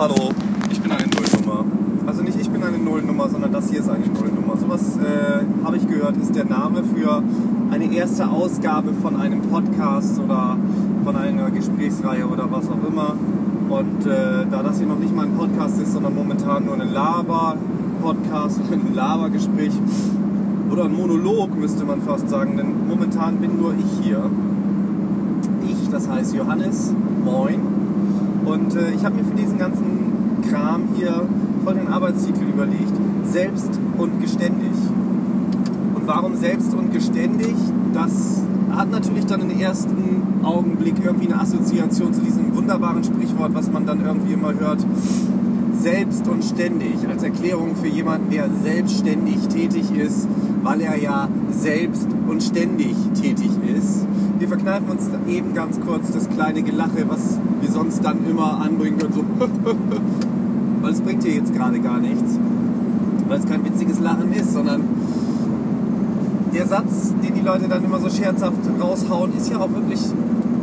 Hallo, ich bin eine Nullnummer. Also nicht ich bin eine Nullnummer, sondern das hier ist eine Nullnummer. Sowas äh, habe ich gehört, ist der Name für eine erste Ausgabe von einem Podcast oder von einer Gesprächsreihe oder was auch immer. Und äh, da das hier noch nicht mal ein Podcast ist, sondern momentan nur ein Laber-Podcast ein Labergespräch oder ein Monolog, müsste man fast sagen, denn momentan bin nur ich hier. Ich, das heißt Johannes, moin. Und äh, ich habe mir für diesen ganzen Kram hier folgenden Arbeitstitel überlegt. Selbst und geständig. Und warum selbst und geständig? Das hat natürlich dann im ersten Augenblick irgendwie eine Assoziation zu diesem wunderbaren Sprichwort, was man dann irgendwie immer hört. Selbst und ständig als Erklärung für jemanden, der selbstständig tätig ist, weil er ja selbst und ständig tätig ist. Wir verkneifen uns eben ganz kurz das kleine Gelache, was wir sonst dann immer anbringen und so, weil es bringt hier jetzt gerade gar nichts, weil es kein witziges Lachen ist, sondern der Satz, den die Leute dann immer so scherzhaft raushauen, ist ja auch wirklich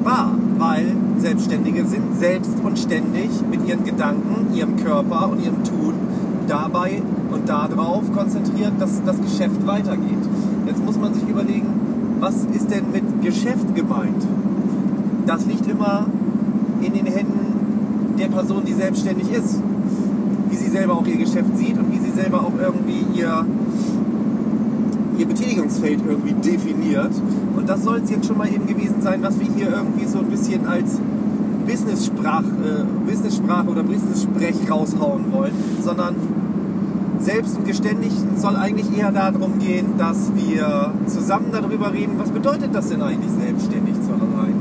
wahr, weil Selbstständige sind selbst und ständig mit ihren Gedanken, ihrem Körper und ihrem Tun dabei und darauf konzentriert, dass das Geschäft weitergeht. Jetzt muss man sich überlegen, was ist denn mit Geschäft gemeint? Das liegt immer in den Händen der Person, die selbstständig ist. Wie sie selber auch ihr Geschäft sieht und wie sie selber auch irgendwie ihr, ihr Betätigungsfeld irgendwie definiert. Und das soll es jetzt schon mal eben gewesen sein, was wir hier irgendwie so ein bisschen als äh, Business-Sprache oder Business-Sprech raushauen wollen, sondern selbst und geständig soll eigentlich eher darum gehen, dass wir zusammen darüber reden, was bedeutet das denn eigentlich, selbstständig zu sein.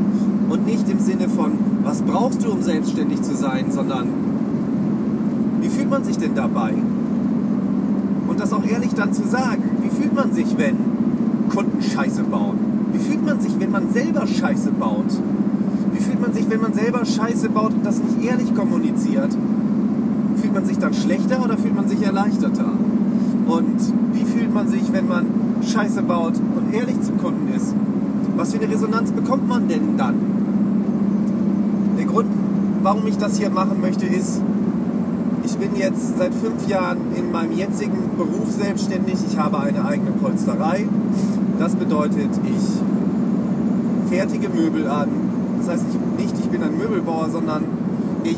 Und nicht im Sinne von, was brauchst du, um selbstständig zu sein, sondern wie fühlt man sich denn dabei? Und das auch ehrlich dann zu sagen, wie fühlt man sich, wenn Kunden Scheiße bauen? Wie fühlt man sich, wenn man selber Scheiße baut? Wie fühlt man sich, wenn man selber Scheiße baut und das nicht ehrlich kommuniziert? Fühlt man sich dann schlechter oder fühlt man sich erleichterter? Und wie fühlt man sich, wenn man Scheiße baut und ehrlich zum Kunden ist? Was für eine Resonanz bekommt man denn dann? Der Grund, warum ich das hier machen möchte, ist, ich bin jetzt seit fünf Jahren in meinem jetzigen Beruf selbstständig. Ich habe eine eigene Polsterei. Das bedeutet, ich fertige Möbel an. Das heißt ich, nicht, ich bin ein Möbelbauer, sondern ich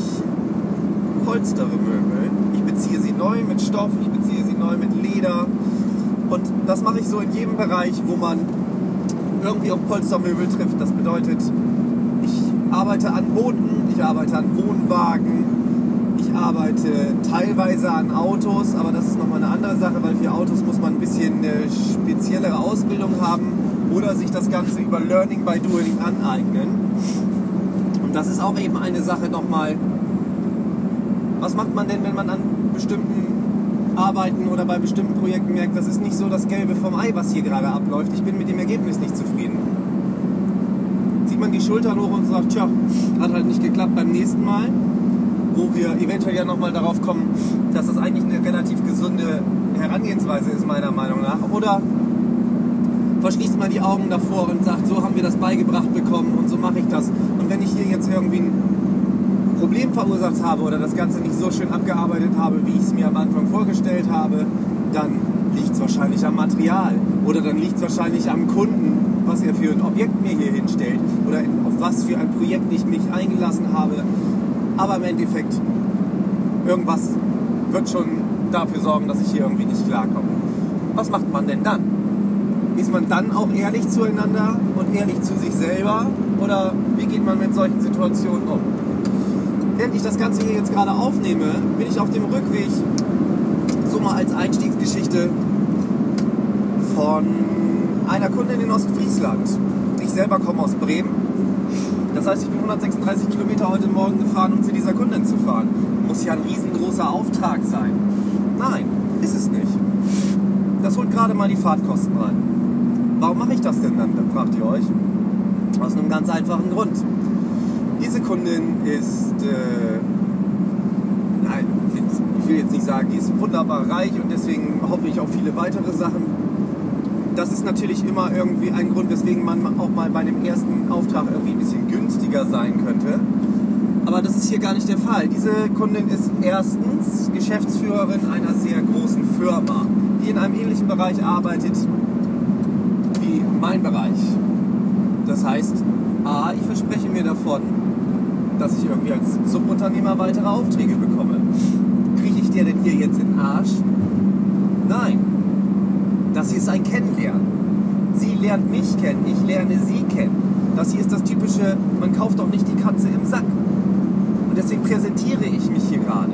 polstere Möbel. Ich beziehe sie neu mit Stoff, ich beziehe sie neu mit Leder. Und das mache ich so in jedem Bereich, wo man irgendwie auf Polstermöbel trifft. Das bedeutet, ich arbeite an Booten, ich arbeite an Wohnwagen, ich arbeite teilweise an Autos, aber das ist nochmal eine andere Sache, weil für Autos muss man ein bisschen eine speziellere Ausbildung haben oder sich das Ganze über Learning by Doing aneignen. Und das ist auch eben eine Sache nochmal, was macht man denn, wenn man an bestimmten Arbeiten oder bei bestimmten Projekten merkt, das ist nicht so das Gelbe vom Ei, was hier gerade abläuft. Ich bin mit dem Ergebnis nicht zufrieden. Zieht man die Schultern hoch und sagt, tja, hat halt nicht geklappt beim nächsten Mal, wo wir eventuell ja nochmal darauf kommen, dass das eigentlich eine relativ gesunde Herangehensweise ist, meiner Meinung nach. Oder verschließt man die Augen davor und sagt, so haben wir das beigebracht bekommen und so mache ich das. Und wenn ich hier jetzt irgendwie ein Problem verursacht habe oder das Ganze nicht so schön abgearbeitet habe, wie ich es mir am Anfang vorgestellt habe, dann liegt es wahrscheinlich am Material oder dann liegt es wahrscheinlich am Kunden, was er für ein Objekt mir hier hinstellt oder auf was für ein Projekt ich mich eingelassen habe. Aber im Endeffekt, irgendwas wird schon dafür sorgen, dass ich hier irgendwie nicht klarkomme. Was macht man denn dann? Ist man dann auch ehrlich zueinander und ehrlich zu sich selber? Oder wie geht man mit solchen Situationen um? Während ich das Ganze hier jetzt gerade aufnehme, bin ich auf dem Rückweg, so mal als Einstiegsgeschichte, von einer Kundin in Ostfriesland. Ich selber komme aus Bremen. Das heißt, ich bin 136 Kilometer heute Morgen gefahren, um zu dieser Kundin zu fahren. Muss ja ein riesengroßer Auftrag sein. Nein, ist es nicht. Das holt gerade mal die Fahrtkosten rein. Warum mache ich das denn dann, fragt ihr euch? Aus einem ganz einfachen Grund. Diese Kundin ist, äh, nein, ich will jetzt nicht sagen, die ist wunderbar reich und deswegen hoffe ich auf viele weitere Sachen. Das ist natürlich immer irgendwie ein Grund, weswegen man auch mal bei einem ersten Auftrag irgendwie ein bisschen günstiger sein könnte. Aber das ist hier gar nicht der Fall. Diese Kundin ist erstens Geschäftsführerin einer sehr großen Firma, die in einem ähnlichen Bereich arbeitet wie mein Bereich. Das heißt, A, ich verspreche mir davon, dass ich irgendwie als Subunternehmer weitere Aufträge bekomme. Kriege ich dir denn hier jetzt in den Arsch? Nein. Das hier ist ein Kennenlernen. Sie lernt mich kennen, ich lerne sie kennen. Das hier ist das typische, man kauft doch nicht die Katze im Sack. Und deswegen präsentiere ich mich hier gerade.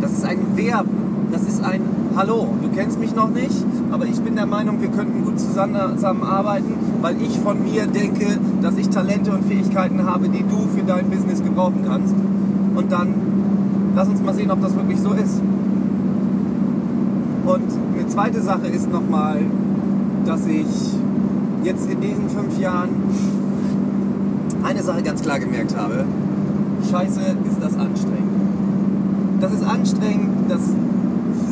Das ist ein Verben. Das ist ein Hallo, du kennst mich noch nicht, aber ich bin der Meinung, wir könnten gut zusammenarbeiten, weil ich von mir denke, dass ich Talente und Fähigkeiten habe, die du für dein Business gebrauchen kannst. Und dann lass uns mal sehen, ob das wirklich so ist. Und eine zweite Sache ist nochmal, dass ich jetzt in diesen fünf Jahren eine Sache ganz klar gemerkt habe. Scheiße, ist das anstrengend. Das ist anstrengend, das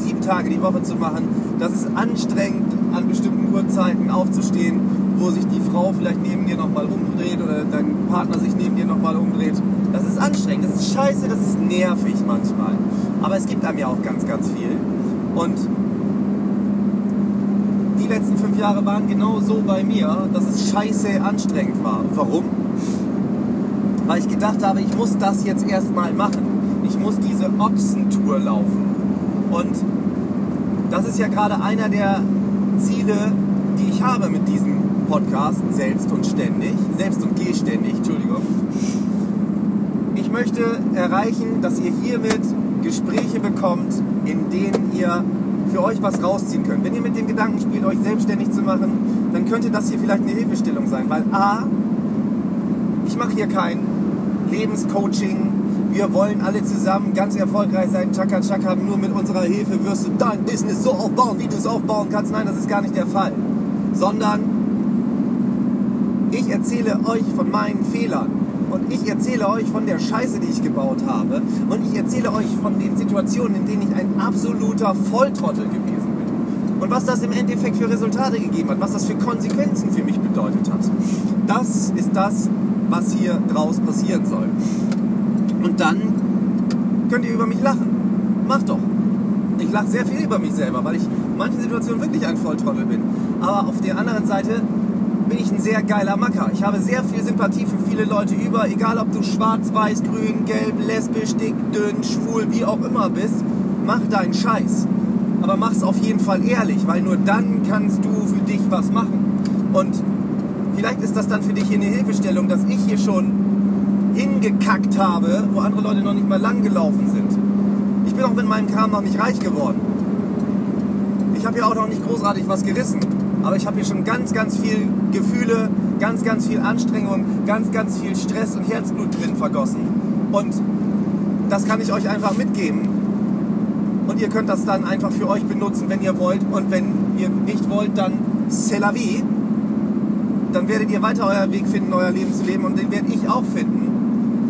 sieben Tage die Woche zu machen. Das ist anstrengend, an bestimmten Uhrzeiten aufzustehen, wo sich die Frau vielleicht neben dir nochmal umdreht oder dein Partner sich neben dir nochmal umdreht. Das ist anstrengend, das ist scheiße, das ist nervig manchmal. Aber es gibt einem ja auch ganz, ganz viel. Und die letzten fünf Jahre waren genau so bei mir, dass es scheiße anstrengend war. Warum? Weil ich gedacht habe, ich muss das jetzt erstmal machen. Ich muss diese Ochsentour laufen. Und das ist ja gerade einer der Ziele, die ich habe mit diesem Podcast, selbst und ständig, selbst und geständig, Entschuldigung. Ich möchte erreichen, dass ihr hiermit Gespräche bekommt, in denen ihr für euch was rausziehen könnt. Wenn ihr mit dem Gedanken spielt, euch selbstständig zu machen, dann könnte das hier vielleicht eine Hilfestellung sein. Weil A, ich mache hier kein Lebenscoaching. Wir wollen alle zusammen ganz erfolgreich sein. Chaka Chaka, nur mit unserer Hilfe wirst du dein Business so aufbauen, wie du es aufbauen kannst. Nein, das ist gar nicht der Fall. Sondern ich erzähle euch von meinen Fehlern. Und ich erzähle euch von der Scheiße, die ich gebaut habe. Und ich erzähle euch von den Situationen, in denen ich ein absoluter Volltrottel gewesen bin. Und was das im Endeffekt für Resultate gegeben hat, was das für Konsequenzen für mich bedeutet hat. Das ist das, was hier draus passieren soll. Und dann könnt ihr über mich lachen. Macht doch. Ich lache sehr viel über mich selber, weil ich in manchen Situationen wirklich ein Volltrottel bin. Aber auf der anderen Seite bin ich ein sehr geiler Macker. Ich habe sehr viel Sympathie für viele Leute über, egal ob du schwarz, weiß, grün, gelb, lesbisch, dick, dünn, schwul, wie auch immer bist. Mach deinen Scheiß. Aber mach's auf jeden Fall ehrlich, weil nur dann kannst du für dich was machen. Und vielleicht ist das dann für dich hier eine Hilfestellung, dass ich hier schon hingekackt habe, wo andere Leute noch nicht mal lang gelaufen sind. Ich bin auch mit meinem Kram noch nicht reich geworden. Ich habe ja auch noch nicht großartig was gerissen. Aber ich habe hier schon ganz, ganz viel Gefühle, ganz, ganz viel Anstrengung, ganz, ganz viel Stress und Herzblut drin vergossen. Und das kann ich euch einfach mitgeben. Und ihr könnt das dann einfach für euch benutzen, wenn ihr wollt. Und wenn ihr nicht wollt, dann c'est la vie. Dann werdet ihr weiter euren Weg finden, euer Leben zu leben. Und den werde ich auch finden.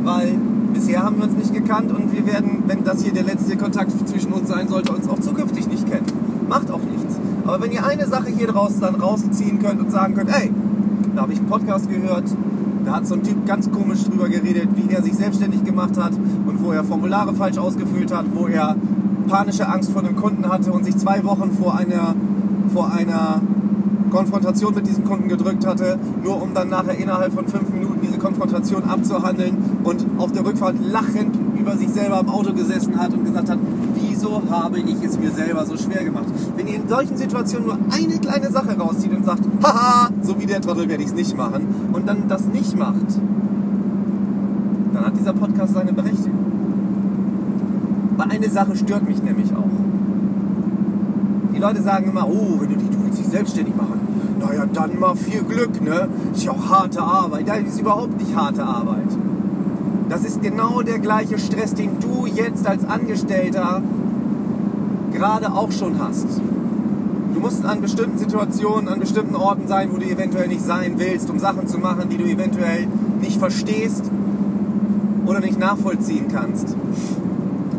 Weil bisher haben wir uns nicht gekannt und wir werden, wenn das hier der letzte Kontakt zwischen uns sein sollte, uns auch zukünftig nicht kennen. Macht auch nichts. Aber wenn ihr eine Sache hier draus dann rausziehen könnt und sagen könnt, ey, da habe ich einen Podcast gehört, da hat so ein Typ ganz komisch drüber geredet, wie er sich selbstständig gemacht hat und wo er Formulare falsch ausgefüllt hat, wo er panische Angst vor einem Kunden hatte und sich zwei Wochen vor einer, vor einer Konfrontation mit diesem Kunden gedrückt hatte, nur um dann nachher innerhalb von fünf Minuten diese Konfrontation abzuhandeln und auf der Rückfahrt lachend über sich selber im Auto gesessen hat und gesagt hat, wieso habe ich es mir selber so schwer gemacht? Wenn ihr in solchen Situationen nur eine kleine Sache rauszieht und sagt, haha, so wie der Trottel werde ich es nicht machen und dann das nicht macht, dann hat dieser Podcast seine Berechtigung. Aber eine Sache stört mich nämlich auch. Die Leute sagen immer, oh, wenn du dich, du willst dich selbstständig machen, naja, dann mal viel Glück, ne? Ist ja auch harte Arbeit. Ja, ist überhaupt nicht harte Arbeit. Das ist genau der gleiche Stress, den du jetzt als Angestellter gerade auch schon hast. Du musst an bestimmten Situationen, an bestimmten Orten sein, wo du eventuell nicht sein willst, um Sachen zu machen, die du eventuell nicht verstehst oder nicht nachvollziehen kannst.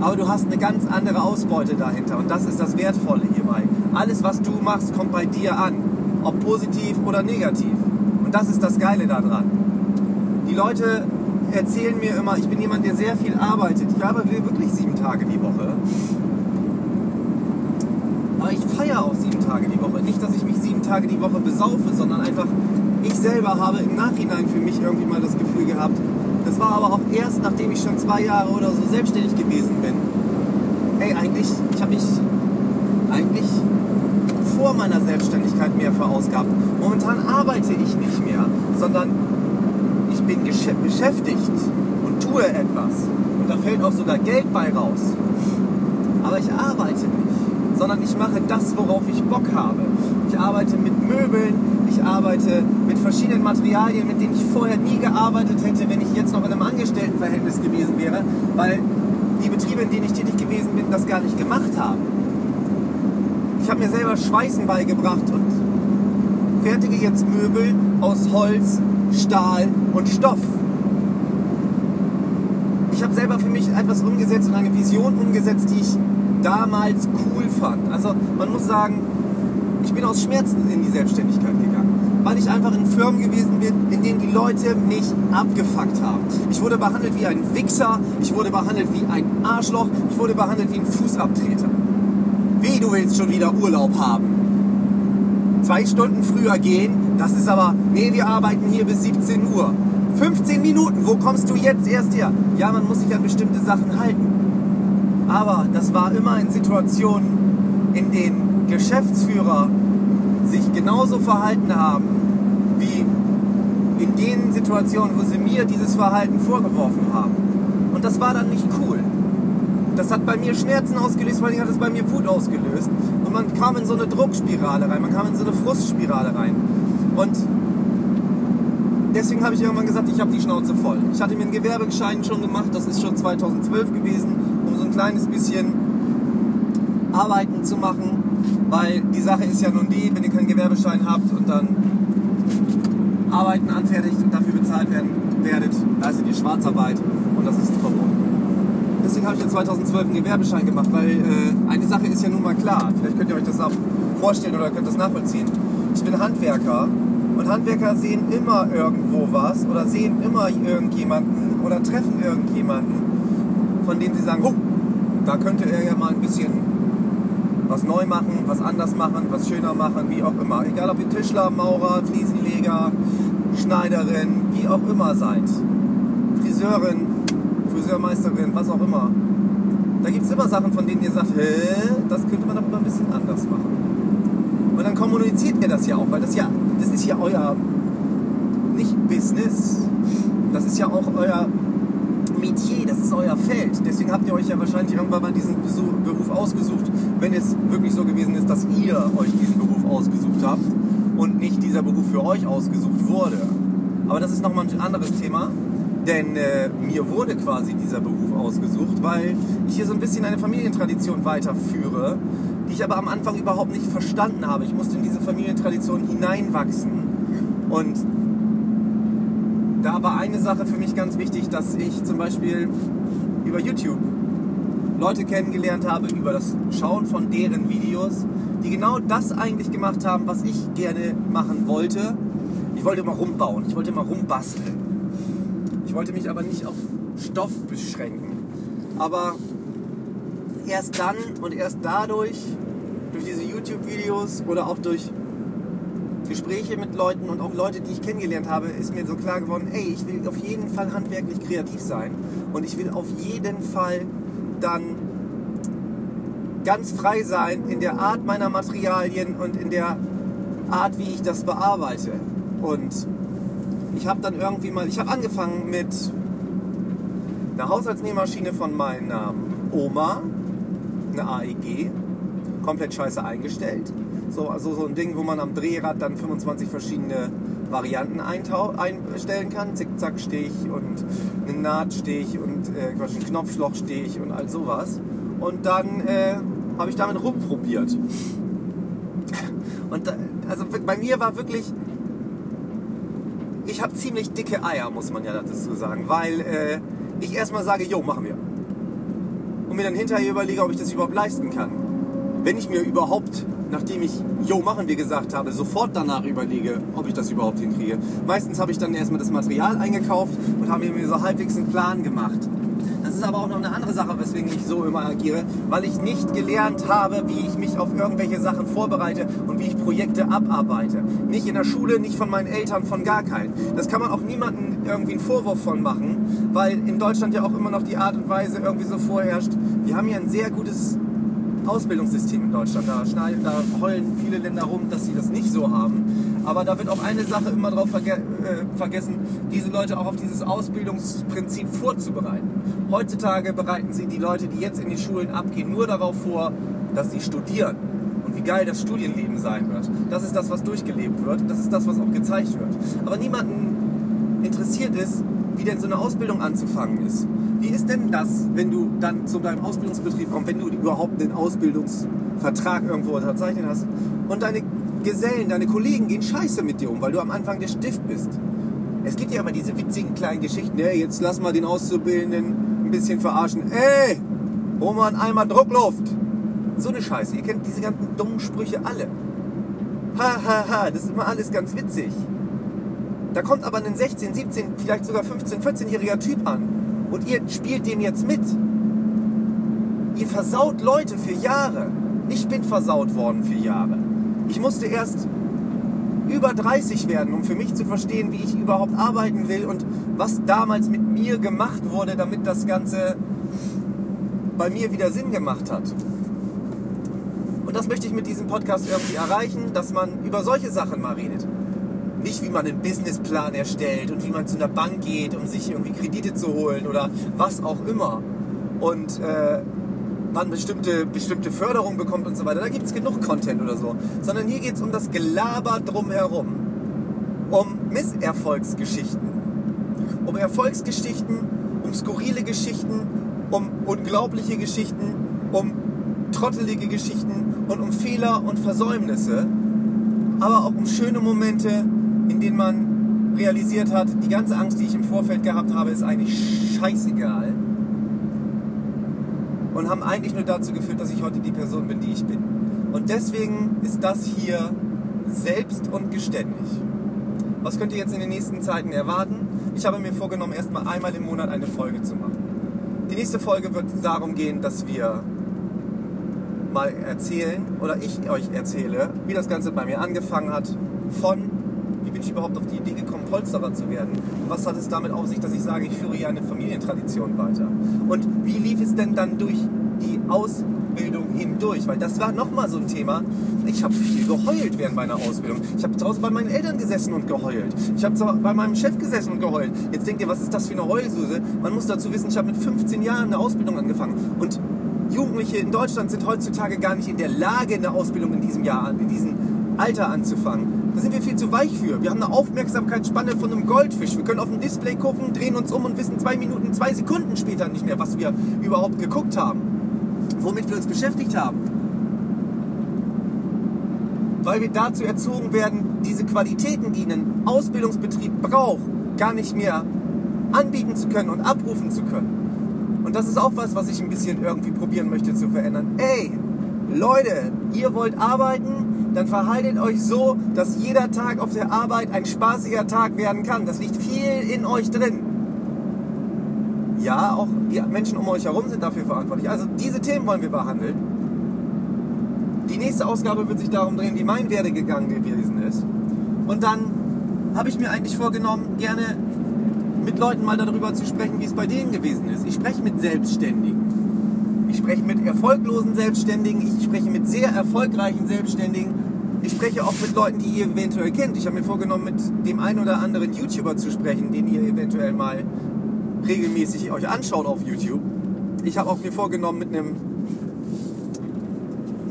Aber du hast eine ganz andere Ausbeute dahinter und das ist das Wertvolle hierbei. Alles, was du machst, kommt bei dir an, ob positiv oder negativ. Und das ist das Geile daran. Die Leute erzählen mir immer, ich bin jemand, der sehr viel arbeitet. Ich arbeite wirklich sieben Tage die Woche. Aber ich feiere auch sieben Tage die Woche. Nicht, dass ich mich sieben Tage die Woche besaufe, sondern einfach, ich selber habe im Nachhinein für mich irgendwie mal das Gefühl gehabt, das war aber auch erst, nachdem ich schon zwei Jahre oder so selbstständig gewesen bin. Ey, eigentlich, ich habe mich eigentlich vor meiner Selbstständigkeit mehr verausgabt. Momentan arbeite ich nicht mehr, sondern bin beschäftigt und tue etwas. Und da fällt auch sogar Geld bei raus. Aber ich arbeite nicht, sondern ich mache das, worauf ich Bock habe. Ich arbeite mit Möbeln, ich arbeite mit verschiedenen Materialien, mit denen ich vorher nie gearbeitet hätte, wenn ich jetzt noch in einem Angestelltenverhältnis gewesen wäre, weil die Betriebe, in denen ich tätig gewesen bin, das gar nicht gemacht haben. Ich habe mir selber Schweißen beigebracht und fertige jetzt Möbel aus Holz, Stahl und Stoff. Ich habe selber für mich etwas umgesetzt und eine Vision umgesetzt, die ich damals cool fand. Also man muss sagen, ich bin aus Schmerzen in die Selbstständigkeit gegangen, weil ich einfach in Firmen gewesen bin, in denen die Leute mich abgefuckt haben. Ich wurde behandelt wie ein Wichser, ich wurde behandelt wie ein Arschloch, ich wurde behandelt wie ein Fußabtreter. Wie, du willst schon wieder Urlaub haben? Zwei Stunden früher gehen, das ist aber, nee, wir arbeiten hier bis 17 Uhr. 15 Minuten, wo kommst du jetzt erst her? Ja, man muss sich an bestimmte Sachen halten. Aber das war immer in Situationen, in denen Geschäftsführer sich genauso verhalten haben wie in den Situationen, wo sie mir dieses Verhalten vorgeworfen haben. Und das war dann nicht cool. Das hat bei mir Schmerzen ausgelöst, vor allem hat es bei mir Wut ausgelöst. Und man kam in so eine Druckspirale rein, man kam in so eine Frustspirale rein. Und deswegen habe ich irgendwann gesagt, ich habe die Schnauze voll. Ich hatte mir einen Gewerbeschein schon gemacht, das ist schon 2012 gewesen, um so ein kleines bisschen Arbeiten zu machen weil die Sache ist ja nun die, wenn ihr keinen Gewerbeschein habt und dann Arbeiten anfertigt und dafür bezahlt werden werdet, leistet ihr Schwarzarbeit und das ist verboten. Deswegen habe ich ja 2012 einen Gewerbeschein gemacht, weil äh, eine Sache ist ja nun mal klar. Vielleicht könnt ihr euch das auch vorstellen oder könnt das nachvollziehen. Ich bin Handwerker und Handwerker sehen immer irgendwo was oder sehen immer irgendjemanden oder treffen irgendjemanden, von dem sie sagen, oh, da könnte er ja mal ein bisschen was neu machen, was anders machen, was schöner machen, wie auch immer. Egal ob ihr Tischler, Maurer, Fliesenleger, Schneiderin, wie auch immer seid. Friseurin, Friseurmeisterin, was auch immer. Da gibt es immer Sachen, von denen ihr sagt, hä, das könnte man doch mal ein bisschen anders machen. Und dann kommuniziert ihr das ja auch, weil das ja, das ist ja euer, nicht Business, das ist ja auch euer Metier, das ist euer Feld. Deswegen habt ihr euch ja wahrscheinlich irgendwann mal diesen Beruf ausgesucht, wenn es wirklich so gewesen ist, dass ihr euch diesen Beruf ausgesucht habt und nicht dieser Beruf für euch ausgesucht wurde. Aber das ist nochmal ein anderes Thema, denn äh, mir wurde quasi dieser Beruf ausgesucht, weil ich hier so ein bisschen eine Familientradition weiterführe, die ich aber am Anfang überhaupt nicht verstanden habe. Ich musste in diese Familientradition hineinwachsen und da war eine Sache für mich ganz wichtig, dass ich zum Beispiel über YouTube Leute kennengelernt habe, über das Schauen von deren Videos, die genau das eigentlich gemacht haben, was ich gerne machen wollte. Ich wollte immer rumbauen, ich wollte immer rumbasteln. Ich wollte mich aber nicht auf Stoff beschränken. Aber erst dann und erst dadurch, durch diese YouTube-Videos oder auch durch Gespräche mit Leuten und auch Leute, die ich kennengelernt habe, ist mir so klar geworden, ey, ich will auf jeden Fall handwerklich kreativ sein und ich will auf jeden Fall dann ganz frei sein in der Art meiner Materialien und in der Art, wie ich das bearbeite. Und ich habe dann irgendwie mal, ich habe angefangen mit einer Haushaltsnähmaschine von meiner Oma, eine AEG, komplett scheiße eingestellt so, also so ein Ding, wo man am Drehrad dann 25 verschiedene Varianten einstellen kann. Zickzackstich und einen Nahtstich und äh, einen Knopflochstich und all sowas. Und dann äh, habe ich damit rumprobiert. Und da, also bei mir war wirklich, ich habe ziemlich dicke Eier, muss man ja dazu sagen, weil äh, ich erstmal sage, jo, machen wir. Und mir dann hinterher überlege, ob ich das überhaupt leisten kann. wenn ich mir überhaupt, nachdem ich Jo machen wir gesagt habe, sofort danach überlege, ob ich das überhaupt hinkriege. Meistens habe ich dann erstmal das Material eingekauft und habe mir so halbwegs einen Plan gemacht. Das ist aber auch noch eine andere Sache, weswegen ich so immer agiere, weil ich nicht gelernt habe, wie ich mich auf irgendwelche Sachen vorbereite und wie ich Projekte abarbeite. Nicht in der Schule, nicht von meinen Eltern, von gar keinen. Das kann man auch niemandem irgendwie einen Vorwurf von machen, weil in Deutschland ja auch immer noch die Art und Weise irgendwie so vorherrscht. Wir haben hier ein sehr gutes Ausbildungssystem in Deutschland. Da, schneiden, da heulen viele Länder rum, dass sie das nicht so haben. Aber da wird auch eine Sache immer darauf verge äh, vergessen, diese Leute auch auf dieses Ausbildungsprinzip vorzubereiten. Heutzutage bereiten sie die Leute, die jetzt in die Schulen abgehen, nur darauf vor, dass sie studieren. Und wie geil das Studienleben sein wird. Das ist das, was durchgelebt wird. Das ist das, was auch gezeigt wird. Aber niemanden interessiert ist, wie denn so eine Ausbildung anzufangen ist. Wie ist denn das, wenn du dann zu deinem Ausbildungsbetrieb kommst, wenn du überhaupt einen Ausbildungsvertrag irgendwo unterzeichnet hast und deine Gesellen, deine Kollegen gehen scheiße mit dir um, weil du am Anfang der Stift bist. Es gibt ja immer diese witzigen kleinen Geschichten, ey, jetzt lass mal den Auszubildenden ein bisschen verarschen. Ey, hol mal einen Eimer Druckluft. So eine Scheiße. Ihr kennt diese ganzen dummen Sprüche alle. Ha, ha, ha, das ist immer alles ganz witzig. Da kommt aber ein 16, 17, vielleicht sogar 15, 14-jähriger Typ an und ihr spielt den jetzt mit. Ihr versaut Leute für Jahre. Ich bin versaut worden für Jahre. Ich musste erst über 30 werden, um für mich zu verstehen, wie ich überhaupt arbeiten will und was damals mit mir gemacht wurde, damit das Ganze bei mir wieder Sinn gemacht hat. Und das möchte ich mit diesem Podcast irgendwie erreichen, dass man über solche Sachen mal redet. Nicht, wie man einen Businessplan erstellt und wie man zu einer Bank geht, um sich irgendwie Kredite zu holen oder was auch immer. Und äh, man bestimmte, bestimmte Förderung bekommt und so weiter. Da gibt es genug Content oder so. Sondern hier geht es um das Gelaber drumherum. Um Misserfolgsgeschichten. Um Erfolgsgeschichten, um skurrile Geschichten, um unglaubliche Geschichten, um trottelige Geschichten und um Fehler und Versäumnisse. Aber auch um schöne Momente, in denen man realisiert hat, die ganze Angst, die ich im Vorfeld gehabt habe, ist eigentlich scheißegal. Und haben eigentlich nur dazu geführt, dass ich heute die Person bin, die ich bin. Und deswegen ist das hier selbst und geständig. Was könnt ihr jetzt in den nächsten Zeiten erwarten? Ich habe mir vorgenommen, erstmal einmal im Monat eine Folge zu machen. Die nächste Folge wird darum gehen, dass wir mal erzählen oder ich euch erzähle, wie das Ganze bei mir angefangen hat, von bin ich überhaupt auf die Idee gekommen, Polsterer zu werden? Und was hat es damit auf sich, dass ich sage, ich führe hier eine Familientradition weiter? Und wie lief es denn dann durch die Ausbildung hindurch? Weil das war nochmal so ein Thema. Ich habe viel geheult während meiner Ausbildung. Ich habe Hause bei meinen Eltern gesessen und geheult. Ich habe bei meinem Chef gesessen und geheult. Jetzt denkt ihr, was ist das für eine Heulsuse? Man muss dazu wissen, ich habe mit 15 Jahren eine Ausbildung angefangen. Und Jugendliche in Deutschland sind heutzutage gar nicht in der Lage, eine Ausbildung in diesem Jahr, in diesem Alter anzufangen. Da sind wir viel zu weich für. Wir haben eine Aufmerksamkeitsspanne von einem Goldfisch. Wir können auf dem Display gucken, drehen uns um und wissen zwei Minuten, zwei Sekunden später nicht mehr, was wir überhaupt geguckt haben. Womit wir uns beschäftigt haben. Weil wir dazu erzogen werden, diese Qualitäten, die ein Ausbildungsbetrieb braucht, gar nicht mehr anbieten zu können und abrufen zu können. Und das ist auch was, was ich ein bisschen irgendwie probieren möchte zu verändern. Ey, Leute, ihr wollt arbeiten, dann verhaltet euch so, dass jeder Tag auf der Arbeit ein spaßiger Tag werden kann. Das liegt viel in euch drin. Ja, auch die Menschen um euch herum sind dafür verantwortlich. Also diese Themen wollen wir behandeln. Die nächste Ausgabe wird sich darum drehen, wie mein Werdegang gewesen ist. Und dann habe ich mir eigentlich vorgenommen, gerne mit Leuten mal darüber zu sprechen, wie es bei denen gewesen ist. Ich spreche mit Selbstständigen. Ich spreche mit erfolglosen Selbstständigen. Ich spreche mit sehr erfolgreichen Selbstständigen. Ich spreche auch mit Leuten, die ihr eventuell kennt. Ich habe mir vorgenommen, mit dem einen oder anderen YouTuber zu sprechen, den ihr eventuell mal regelmäßig euch anschaut auf YouTube. Ich habe auch mir vorgenommen, mit einem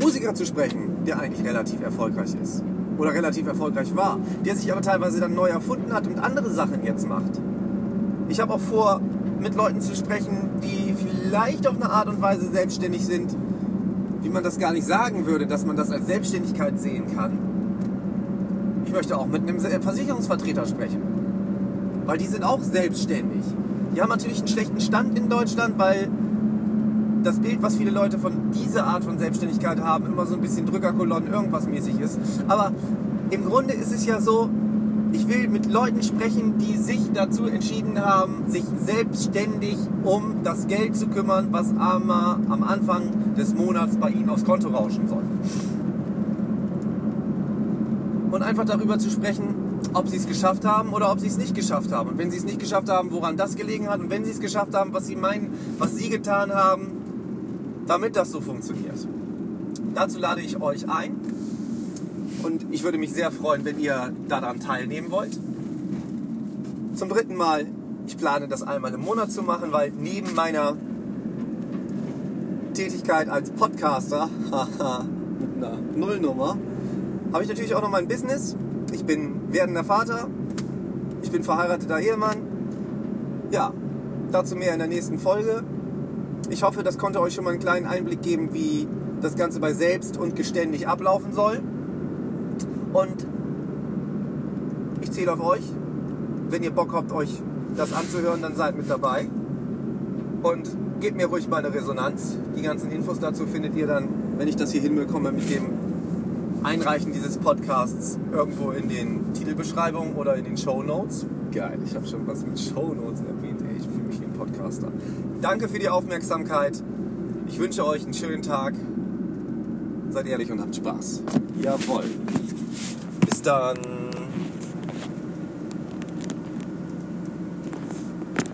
Musiker zu sprechen, der eigentlich relativ erfolgreich ist. Oder relativ erfolgreich war. Der sich aber teilweise dann neu erfunden hat und andere Sachen jetzt macht. Ich habe auch vor, mit Leuten zu sprechen, die vielleicht auf eine Art und Weise selbstständig sind, wie man das gar nicht sagen würde, dass man das als Selbstständigkeit sehen kann. Ich möchte auch mit einem Versicherungsvertreter sprechen. Weil die sind auch selbstständig. Die haben natürlich einen schlechten Stand in Deutschland, weil das Bild, was viele Leute von dieser Art von Selbstständigkeit haben, immer so ein bisschen Drückerkolonnen, irgendwas mäßig ist. Aber im Grunde ist es ja so, ich will mit Leuten sprechen, die sich dazu entschieden haben, sich selbstständig um das Geld zu kümmern, was einmal am Anfang des Monats bei ihnen aufs Konto rauschen soll. Und einfach darüber zu sprechen, ob sie es geschafft haben oder ob sie es nicht geschafft haben. Und wenn sie es nicht geschafft haben, woran das gelegen hat. Und wenn sie es geschafft haben, was sie meinen, was sie getan haben, damit das so funktioniert. Dazu lade ich euch ein. Und ich würde mich sehr freuen, wenn ihr daran teilnehmen wollt. Zum dritten Mal, ich plane das einmal im Monat zu machen, weil neben meiner Tätigkeit als Podcaster, mit einer Nullnummer, habe ich natürlich auch noch mein Business. Ich bin werdender Vater. Ich bin verheirateter Ehemann. Ja, dazu mehr in der nächsten Folge. Ich hoffe, das konnte euch schon mal einen kleinen Einblick geben, wie das Ganze bei selbst und geständig ablaufen soll. Und ich zähle auf euch. Wenn ihr Bock habt, euch das anzuhören, dann seid mit dabei. Und gebt mir ruhig mal eine Resonanz. Die ganzen Infos dazu findet ihr dann, wenn ich das hier hinbekomme, mit dem Einreichen dieses Podcasts irgendwo in den Titelbeschreibungen oder in den Show Notes. Geil, ich habe schon was mit Show Notes erwähnt. Ey, ich fühle mich wie ein Podcaster. Danke für die Aufmerksamkeit. Ich wünsche euch einen schönen Tag. Seid ehrlich und habt Spaß. Jawohl. Bis dann.